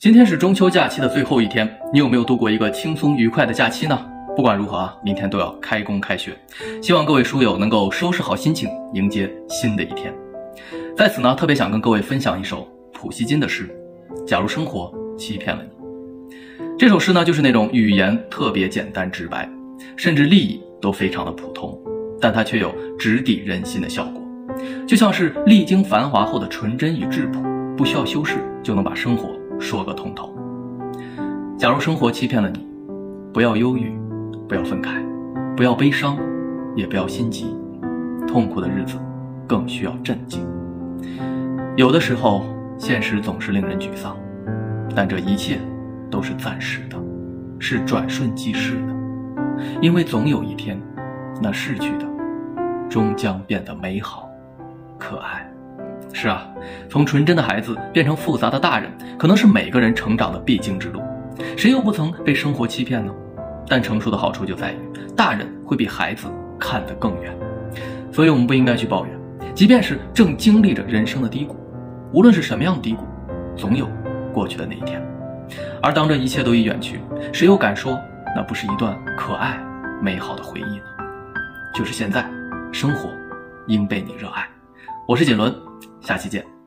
今天是中秋假期的最后一天，你有没有度过一个轻松愉快的假期呢？不管如何啊，明天都要开工开学，希望各位书友能够收拾好心情，迎接新的一天。在此呢，特别想跟各位分享一首普希金的诗《假如生活欺骗了你》。这首诗呢，就是那种语言特别简单直白，甚至立意都非常的普通，但它却有直抵人心的效果，就像是历经繁华后的纯真与质朴，不需要修饰就能把生活。说个通透。假如生活欺骗了你，不要忧郁，不要愤慨，不要悲伤，也不要心急。痛苦的日子更需要镇静。有的时候，现实总是令人沮丧，但这一切都是暂时的，是转瞬即逝的。因为总有一天，那逝去的终将变得美好、可爱。是啊，从纯真的孩子变成复杂的大人，可能是每个人成长的必经之路。谁又不曾被生活欺骗呢？但成熟的好处就在于，大人会比孩子看得更远。所以，我们不应该去抱怨，即便是正经历着人生的低谷，无论是什么样的低谷，总有过去的那一天。而当这一切都已远去，谁又敢说那不是一段可爱、美好的回忆呢？就是现在，生活应被你热爱。我是锦纶。下期见。